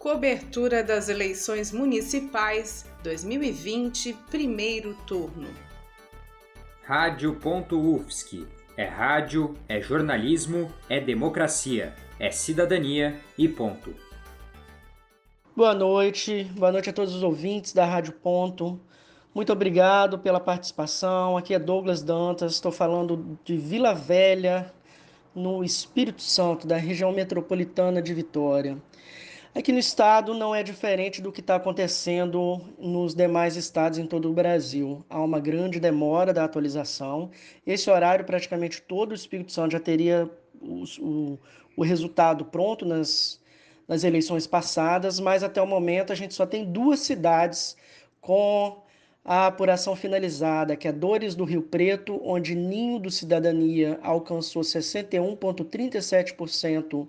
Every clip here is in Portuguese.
Cobertura das eleições municipais 2020, primeiro turno. Rádio.UFSC. É rádio, é jornalismo, é democracia, é cidadania e ponto. Boa noite, boa noite a todos os ouvintes da Rádio Ponto. Muito obrigado pela participação. Aqui é Douglas Dantas, estou falando de Vila Velha, no Espírito Santo, da região metropolitana de Vitória. Aqui no estado não é diferente do que está acontecendo nos demais estados em todo o Brasil. Há uma grande demora da atualização. Esse horário, praticamente todo o Espírito Santo já teria o, o, o resultado pronto nas, nas eleições passadas, mas até o momento a gente só tem duas cidades com a apuração finalizada, que é Dores do Rio Preto, onde Ninho do Cidadania alcançou 61,37%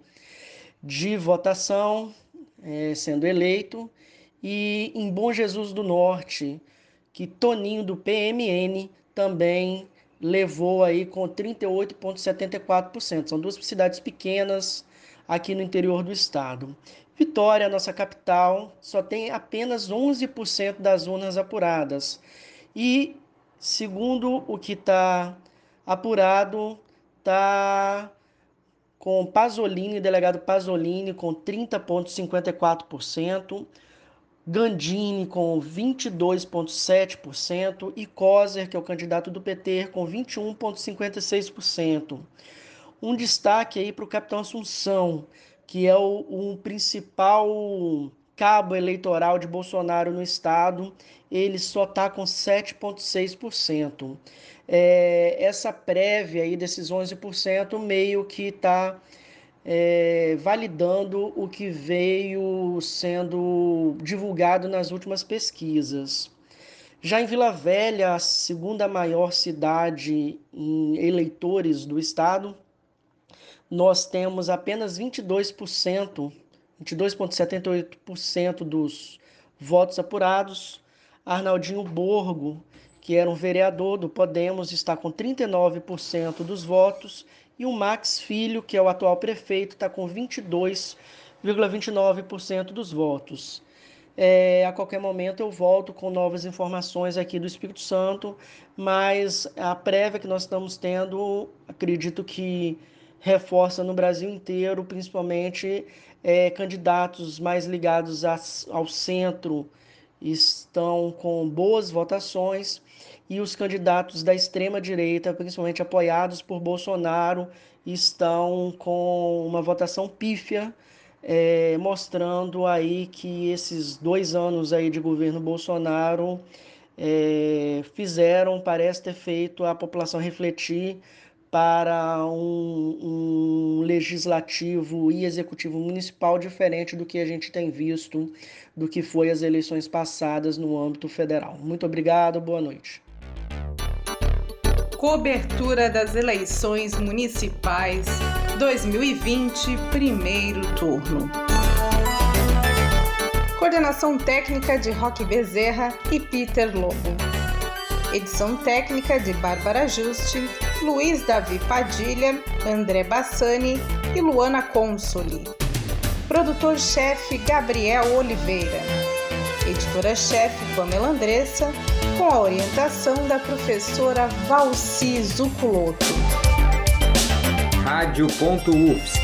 de votação, é, sendo eleito, e em Bom Jesus do Norte, que Toninho do PMN também levou aí com 38,74%. São duas cidades pequenas aqui no interior do estado. Vitória, nossa capital, só tem apenas 11% das urnas apuradas. E, segundo o que está apurado, está com Pasolini, delegado Pasolini, com 30,54%, Gandini com 22,7% e Coser, que é o candidato do PT, com 21,56%. Um destaque aí para o capitão Assunção, que é o, o principal cabo eleitoral de Bolsonaro no estado, ele só está com 7,6%. É, essa prévia aí desses 11% meio que está é, validando o que veio sendo divulgado nas últimas pesquisas. Já em Vila Velha, a segunda maior cidade em eleitores do estado, nós temos apenas 22%, 22,78% dos votos apurados. Arnaldinho Borgo, que era um vereador do Podemos, está com 39% dos votos. E o Max Filho, que é o atual prefeito, está com 22,29% dos votos. É, a qualquer momento eu volto com novas informações aqui do Espírito Santo, mas a prévia que nós estamos tendo, acredito que reforça no Brasil inteiro, principalmente é, candidatos mais ligados a, ao centro estão com boas votações e os candidatos da extrema direita, principalmente apoiados por Bolsonaro, estão com uma votação pífia, é, mostrando aí que esses dois anos aí de governo Bolsonaro é, fizeram, parece ter feito a população refletir para um, um, legislativo e executivo municipal diferente do que a gente tem visto do que foi as eleições passadas no âmbito federal. Muito obrigado, boa noite. Cobertura das eleições municipais 2020, primeiro turno. Coordenação técnica de Roque Bezerra e Peter Lobo. Edição técnica de Bárbara Juste Luiz Davi Padilha, André Bassani e Luana Consoli. Produtor-chefe Gabriel Oliveira. Editora-chefe Pamela Andressa, com a orientação da professora Valci Zuculoto. Rádio.UFSC.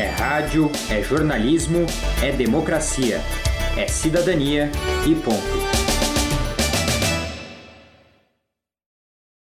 É rádio, é jornalismo, é democracia, é cidadania e ponto.